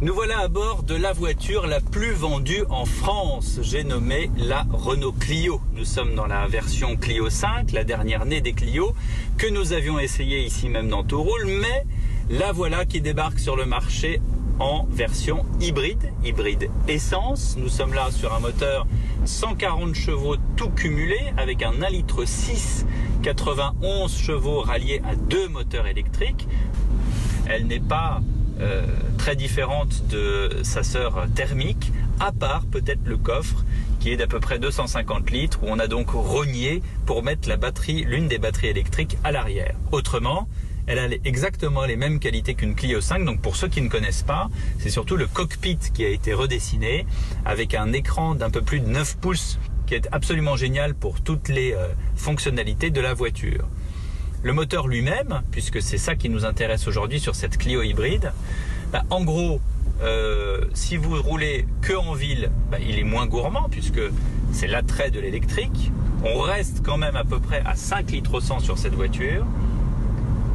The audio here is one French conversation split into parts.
Nous voilà à bord de la voiture la plus vendue en France. J'ai nommé la Renault Clio. Nous sommes dans la version Clio 5, la dernière née des Clio, que nous avions essayé ici même dans Touroul, mais la voilà qui débarque sur le marché en version hybride, hybride essence. Nous sommes là sur un moteur 140 chevaux tout cumulé avec un 1 litre 6, 91 chevaux ralliés à deux moteurs électriques. Elle n'est pas euh, très différente de sa sœur thermique, à part peut-être le coffre qui est d'à peu près 250 litres, où on a donc rogné pour mettre la batterie, l'une des batteries électriques à l'arrière. Autrement, elle a exactement les mêmes qualités qu'une Clio 5. Donc pour ceux qui ne connaissent pas, c'est surtout le cockpit qui a été redessiné avec un écran d'un peu plus de 9 pouces qui est absolument génial pour toutes les euh, fonctionnalités de la voiture. Le moteur lui-même, puisque c'est ça qui nous intéresse aujourd'hui sur cette Clio hybride, bah, en gros, euh, si vous roulez que en ville, bah, il est moins gourmand puisque c'est l'attrait de l'électrique. On reste quand même à peu près à 5 litres au 100 sur cette voiture.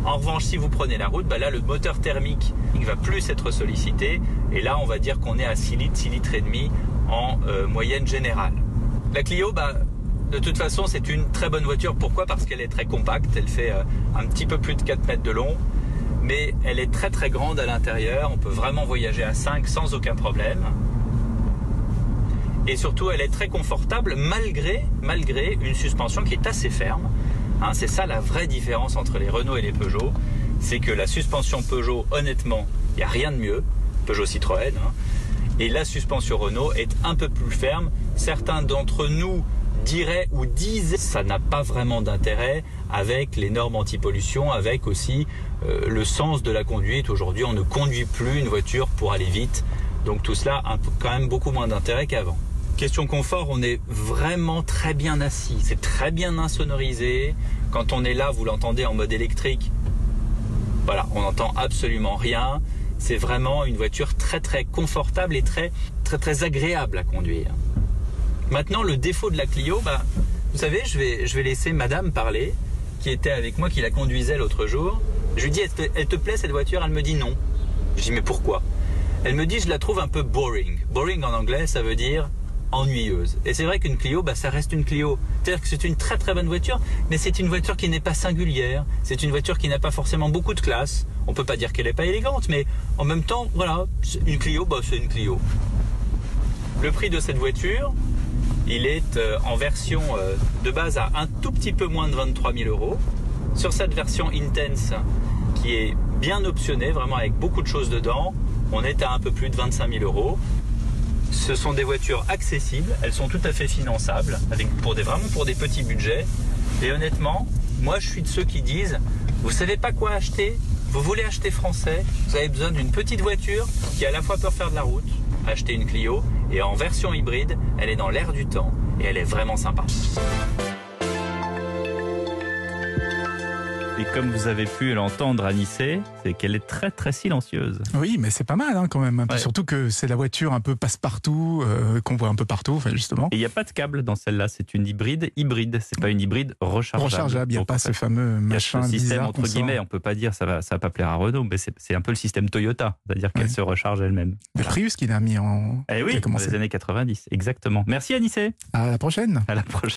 En revanche, si vous prenez la route, bah là, le moteur thermique il va plus être sollicité. Et là, on va dire qu'on est à 6 litres, 6 litres et demi en euh, moyenne générale. La Clio, bah, de toute façon, c'est une très bonne voiture. Pourquoi? Parce qu'elle est très compacte. Elle fait euh, un petit peu plus de 4 mètres de long. Mais elle est très très grande à l'intérieur. On peut vraiment voyager à 5 sans aucun problème. Et surtout, elle est très confortable malgré, une suspension qui est assez ferme. Hein, c'est ça la vraie différence entre les Renault et les Peugeot. C'est que la suspension Peugeot, honnêtement, il n'y a rien de mieux. Peugeot Citroën. Hein. et la suspension Renault est un peu plus ferme. Certains d'entre nous diraient ou disent ça n'a pas vraiment d'intérêt avec les normes anti-pollution, avec aussi euh, le sens de la conduite. Aujourd'hui, on ne conduit plus une voiture pour aller vite. Donc tout cela a quand même beaucoup moins d'intérêt qu'avant. Question confort, on est vraiment très bien assis. C'est très bien insonorisé. Quand on est là, vous l'entendez en mode électrique. Voilà, on n'entend absolument rien. C'est vraiment une voiture très très confortable et très très très agréable à conduire. Maintenant, le défaut de la Clio, bah, vous savez, je vais, laisser Madame parler, qui était avec moi, qui la conduisait l'autre jour. Je lui dis, elle te, plaît cette voiture? Elle me dit non. Je dis, mais pourquoi? Elle me dit, je la trouve un peu boring. Boring en anglais, ça veut dire ennuyeuse. Et c'est vrai qu'une Clio, bah, ça reste une Clio. C'est-à-dire que c'est une très très bonne voiture, mais c'est une voiture qui n'est pas singulière. C'est une voiture qui n'a pas forcément beaucoup de classe. On peut pas dire qu'elle n'est pas élégante, mais en même temps, voilà, une Clio, bah, c'est une Clio. Le prix de cette voiture, il est euh, en version euh, de base à un tout petit peu moins de 23 000 euros. Sur cette version Intense, qui est bien optionnée, vraiment avec beaucoup de choses dedans, on est à un peu plus de 25 000 euros. Ce sont des voitures accessibles, elles sont tout à fait finançables, pour des, vraiment pour des petits budgets. Et honnêtement, moi je suis de ceux qui disent, vous savez pas quoi acheter? Vous voulez acheter français? Vous avez besoin d'une petite voiture qui à la fois peut faire de la route, acheter une Clio, et en version hybride, elle est dans l'air du temps, et elle est vraiment sympa. Et comme vous avez pu l'entendre à Nice, c'est qu'elle est très très silencieuse. Oui, mais c'est pas mal hein, quand même. Surtout que c'est la voiture un peu passe-partout, euh, qu'on voit un peu partout, enfin, justement. Et il n'y a pas de câble dans celle-là, c'est une hybride hybride, c'est pas une hybride rechargeable. Rechargeable, il n'y a pas ce fameux machin. Le système, bizarre entre guillemets, on peut pas dire, ça va, ça va pas plaire à Renault, mais c'est un peu le système Toyota, c'est-à-dire qu'elle se recharge elle-même. Le Prius qu'il a mis en. Eh oui, dans les années 90, exactement. Merci Anissé. À la prochaine. À la prochaine.